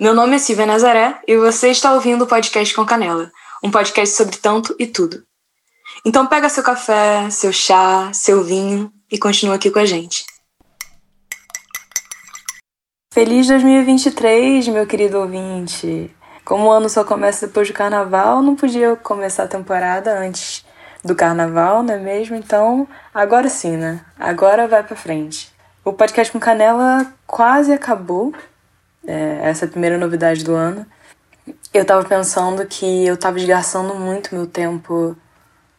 Meu nome é Silvia Nazaré e você está ouvindo o podcast com Canela, um podcast sobre tanto e tudo. Então pega seu café, seu chá, seu vinho e continua aqui com a gente. Feliz 2023, meu querido ouvinte! Como o ano só começa depois do carnaval, não podia começar a temporada antes do carnaval, não é mesmo? Então, agora sim, né? Agora vai pra frente. O podcast com Canela quase acabou, é, essa é a primeira novidade do ano. Eu tava pensando que eu tava desgastando muito meu tempo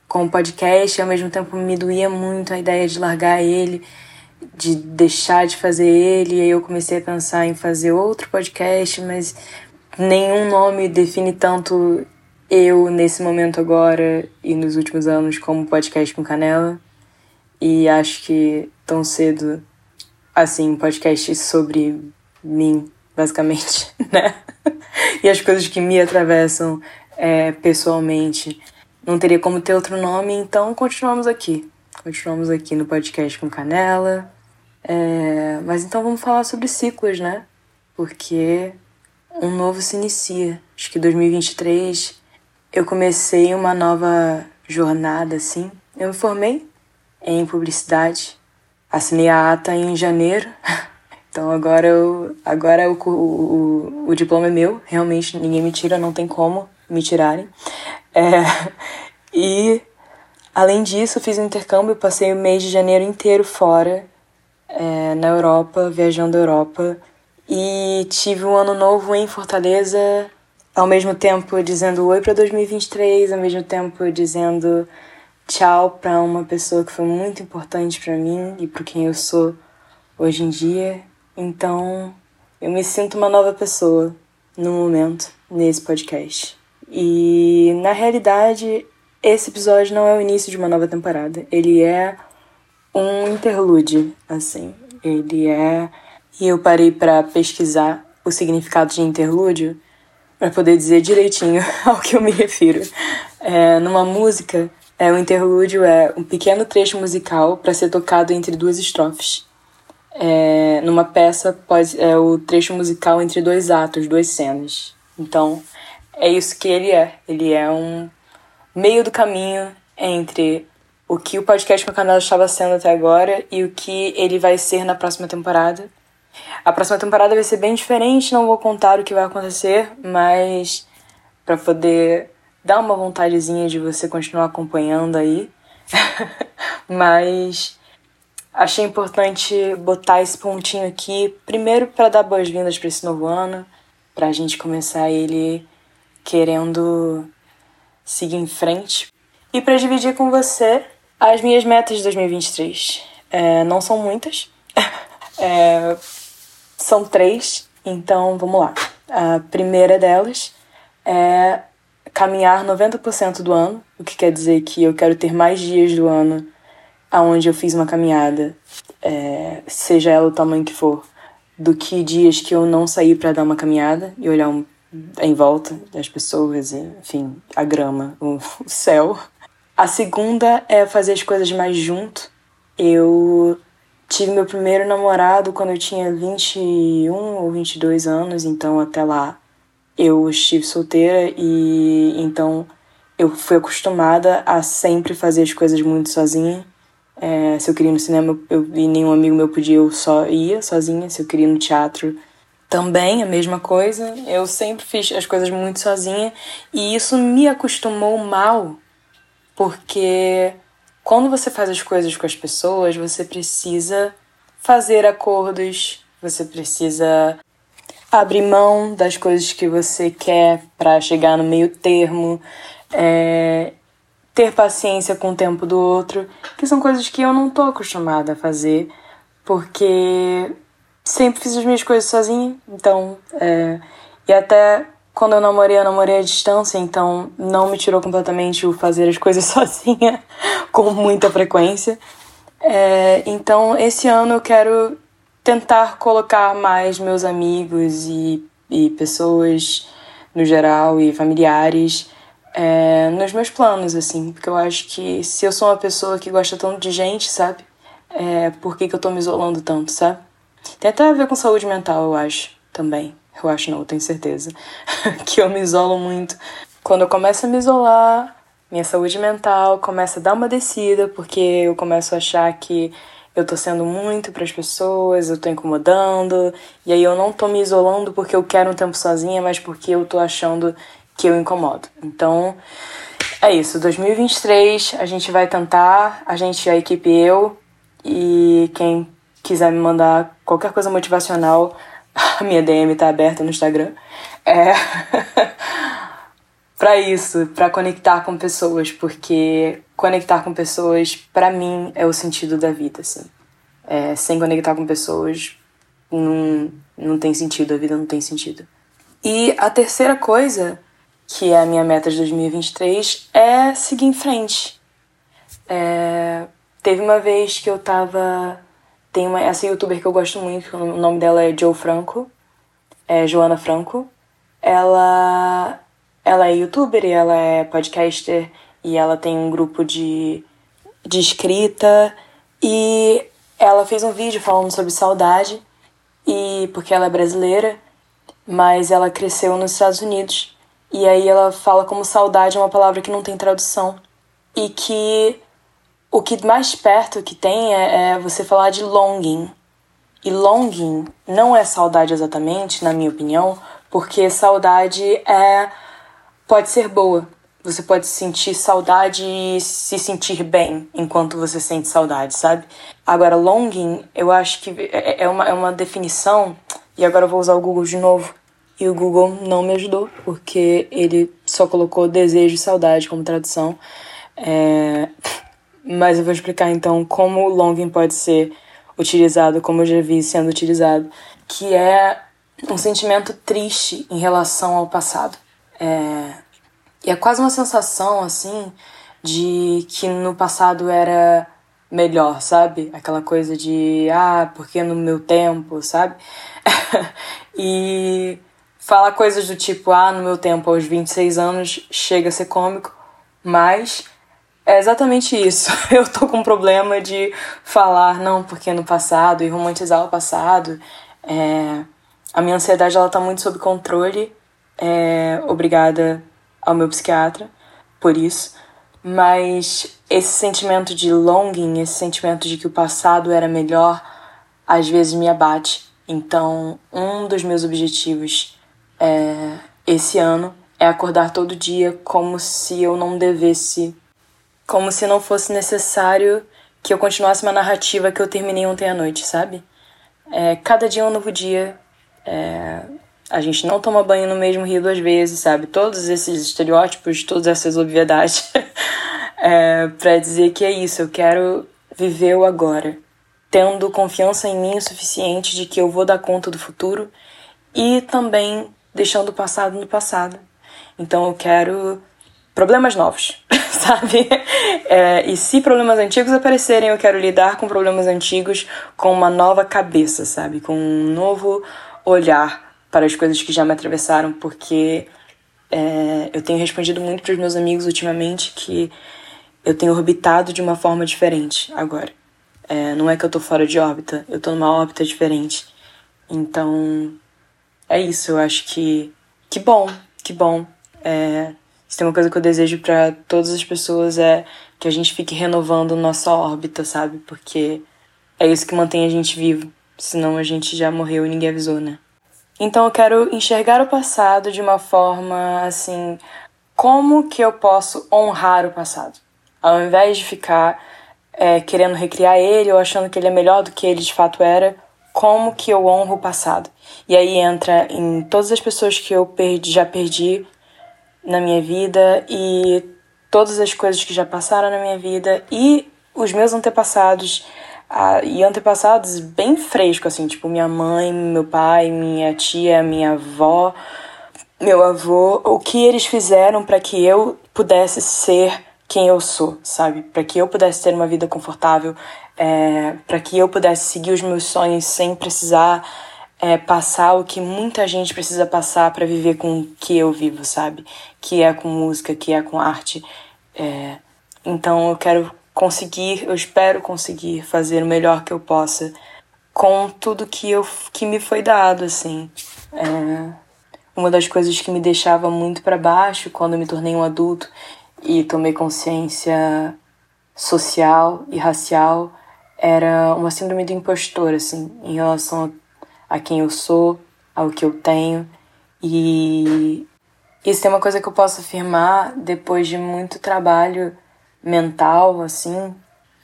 com o podcast e ao mesmo tempo me doía muito a ideia de largar ele, de deixar de fazer ele. E aí eu comecei a pensar em fazer outro podcast, mas nenhum nome define tanto eu nesse momento agora e nos últimos anos como podcast com Canela. E acho que tão cedo, assim, podcast sobre mim basicamente, né? e as coisas que me atravessam é, pessoalmente. Não teria como ter outro nome, então continuamos aqui. Continuamos aqui no podcast com Canela. É, mas então vamos falar sobre ciclos, né? Porque um novo se inicia. Acho que 2023 eu comecei uma nova jornada, assim. Eu me formei em publicidade, assinei a ata em janeiro Então agora, eu, agora o, o, o diploma é meu, realmente ninguém me tira, não tem como me tirarem. É, e além disso, fiz um intercâmbio, passei o mês de janeiro inteiro fora, é, na Europa, viajando a Europa. E tive um ano novo em Fortaleza, ao mesmo tempo dizendo oi para 2023, ao mesmo tempo dizendo tchau para uma pessoa que foi muito importante para mim e para quem eu sou hoje em dia. Então, eu me sinto uma nova pessoa no momento, nesse podcast. E, na realidade, esse episódio não é o início de uma nova temporada. Ele é um interlude, assim. Ele é. E eu parei para pesquisar o significado de interlúdio para poder dizer direitinho ao que eu me refiro. É, numa música, é, o interlúdio é um pequeno trecho musical para ser tocado entre duas estrofes é, numa peça pode, é o trecho musical entre dois atos, duas cenas. Então, é isso que ele é. Ele é um meio do caminho entre o que o podcast meu canal estava sendo até agora e o que ele vai ser na próxima temporada. A próxima temporada vai ser bem diferente, não vou contar o que vai acontecer, mas para poder dar uma vontadezinha de você continuar acompanhando aí. mas Achei importante botar esse pontinho aqui, primeiro para dar boas-vindas para esse novo ano, para a gente começar ele querendo seguir em frente e para dividir com você as minhas metas de 2023. É, não são muitas, é, são três, então vamos lá. A primeira delas é caminhar 90% do ano, o que quer dizer que eu quero ter mais dias do ano aonde eu fiz uma caminhada, é, seja ela o tamanho que for, do que dias que eu não saí para dar uma caminhada e olhar um, em volta das pessoas, enfim, a grama, o, o céu. A segunda é fazer as coisas mais junto. Eu tive meu primeiro namorado quando eu tinha 21 ou 22 anos, então até lá eu estive solteira e então eu fui acostumada a sempre fazer as coisas muito sozinha. É, se eu queria ir no cinema eu, e nenhum amigo meu podia, eu só ia sozinha. Se eu queria ir no teatro, também a mesma coisa. Eu sempre fiz as coisas muito sozinha e isso me acostumou mal, porque quando você faz as coisas com as pessoas, você precisa fazer acordos, você precisa abrir mão das coisas que você quer para chegar no meio termo. É, ter paciência com o tempo do outro, que são coisas que eu não tô acostumada a fazer, porque sempre fiz as minhas coisas sozinha, então. É, e até quando eu namorei, eu namorei à distância, então não me tirou completamente o fazer as coisas sozinha com muita frequência. É, então, esse ano eu quero tentar colocar mais meus amigos e, e pessoas no geral e familiares é, nos meus planos, assim, porque eu acho que se eu sou uma pessoa que gosta tanto de gente, sabe? É, por que, que eu tô me isolando tanto, sabe? Tem até a ver com saúde mental, eu acho, também. eu acho não, eu tenho certeza, que eu me isolo muito. Quando eu começo a me isolar, minha saúde mental começa a dar uma descida, porque eu começo a achar que eu tô sendo muito para as pessoas, eu tô incomodando, e aí eu não tô me isolando porque eu quero um tempo sozinha, mas porque eu tô achando que eu incomodo. Então, é isso. 2023 a gente vai tentar, a gente, a equipe eu e quem quiser me mandar qualquer coisa motivacional, a minha DM tá aberta no Instagram. É para isso, para conectar com pessoas, porque conectar com pessoas para mim é o sentido da vida, assim. É, sem conectar com pessoas não, não tem sentido, a vida não tem sentido. E a terceira coisa, que é a minha meta de 2023, é seguir em frente. É, teve uma vez que eu tava tem uma, essa youtuber que eu gosto muito, o nome dela é Joe Franco, é Joana Franco. Ela, ela é youtuber e ela é podcaster e ela tem um grupo de, de escrita e ela fez um vídeo falando sobre saudade e porque ela é brasileira, mas ela cresceu nos Estados Unidos. E aí ela fala como saudade é uma palavra que não tem tradução e que o que mais perto que tem é, é, você falar de longing. E longing não é saudade exatamente, na minha opinião, porque saudade é pode ser boa. Você pode sentir saudade e se sentir bem enquanto você sente saudade, sabe? Agora, longing, eu acho que é, é uma, é uma definição, e agora eu vou usar o Google de novo. E o Google não me ajudou, porque ele só colocou desejo e saudade como tradução. É... Mas eu vou explicar então como o longing pode ser utilizado, como eu já vi sendo utilizado, que é um sentimento triste em relação ao passado. É... E é quase uma sensação assim de que no passado era melhor, sabe? Aquela coisa de ah, porque no meu tempo, sabe? e fala coisas do tipo, ah, no meu tempo, aos 26 anos, chega a ser cômico, mas é exatamente isso. Eu tô com um problema de falar não porque no passado e romantizar o passado. É... A minha ansiedade ela tá muito sob controle. É... Obrigada ao meu psiquiatra por isso. Mas esse sentimento de longing, esse sentimento de que o passado era melhor, às vezes me abate. Então, um dos meus objetivos é, esse ano é acordar todo dia como se eu não devesse como se não fosse necessário que eu continuasse uma narrativa que eu terminei ontem à noite, sabe? É, cada dia é um novo dia. É, a gente não toma banho no mesmo rio duas vezes, sabe? Todos esses estereótipos, todas essas obviedades. é, para dizer que é isso, eu quero viver o agora, tendo confiança em mim o suficiente de que eu vou dar conta do futuro e também deixando o passado no passado. Então eu quero problemas novos, sabe? É, e se problemas antigos aparecerem, eu quero lidar com problemas antigos com uma nova cabeça, sabe? Com um novo olhar para as coisas que já me atravessaram, porque é, eu tenho respondido muito para os meus amigos ultimamente que eu tenho orbitado de uma forma diferente agora. É, não é que eu tô fora de órbita, eu tô numa órbita diferente. Então, é isso, eu acho que. Que bom, que bom. É, se tem uma coisa que eu desejo para todas as pessoas é que a gente fique renovando nossa órbita, sabe? Porque é isso que mantém a gente vivo. Senão a gente já morreu e ninguém avisou, né? Então eu quero enxergar o passado de uma forma assim, como que eu posso honrar o passado? Ao invés de ficar é, querendo recriar ele ou achando que ele é melhor do que ele de fato era, como que eu honro o passado? E aí entra em todas as pessoas que eu perdi, já perdi na minha vida e todas as coisas que já passaram na minha vida e os meus antepassados ah, e antepassados bem fresco assim, tipo minha mãe, meu pai, minha tia, minha avó, meu avô, o que eles fizeram para que eu pudesse ser quem eu sou, sabe? Para que eu pudesse ter uma vida confortável, é, para que eu pudesse seguir os meus sonhos sem precisar é, passar o que muita gente precisa passar para viver com o que eu vivo, sabe? Que é com música, que é com arte. É, então eu quero conseguir, eu espero conseguir fazer o melhor que eu possa com tudo que, eu, que me foi dado, assim. É, uma das coisas que me deixava muito para baixo quando eu me tornei um adulto e tomei consciência social e racial era uma síndrome do impostor, assim, em relação a, a quem eu sou, ao que eu tenho. E isso é uma coisa que eu posso afirmar depois de muito trabalho mental, assim,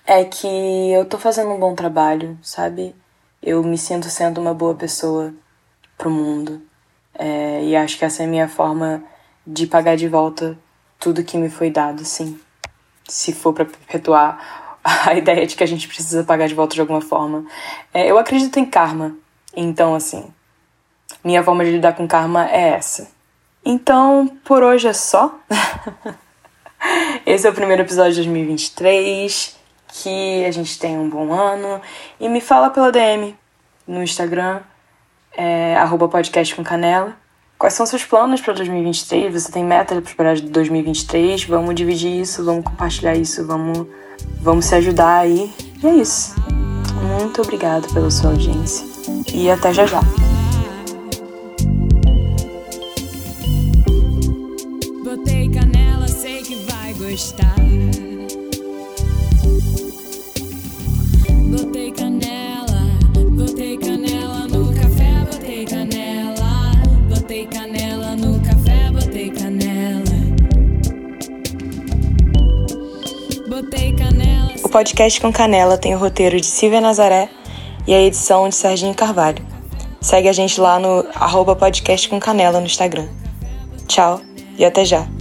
é que eu tô fazendo um bom trabalho, sabe? Eu me sinto sendo uma boa pessoa pro mundo. É, e acho que essa é a minha forma de pagar de volta tudo que me foi dado, sim. Se for para perpetuar a ideia de que a gente precisa pagar de volta de alguma forma. É, eu acredito em karma. Então, assim, minha forma de lidar com karma é essa. Então, por hoje é só. Esse é o primeiro episódio de 2023. Que a gente tenha um bom ano. E me fala pela DM no Instagram é, podcast com canela. Quais são seus planos para 2023? Você tem meta para 2023? Vamos dividir isso, vamos compartilhar isso, vamos, vamos se ajudar aí. E é isso. Muito obrigado pela sua audiência e até já já. Botei canela, sei que vai gostar. Podcast com Canela tem o roteiro de Silvia Nazaré e a edição de Serginho Carvalho. Segue a gente lá no arroba podcast com Canela no Instagram. Tchau e até já.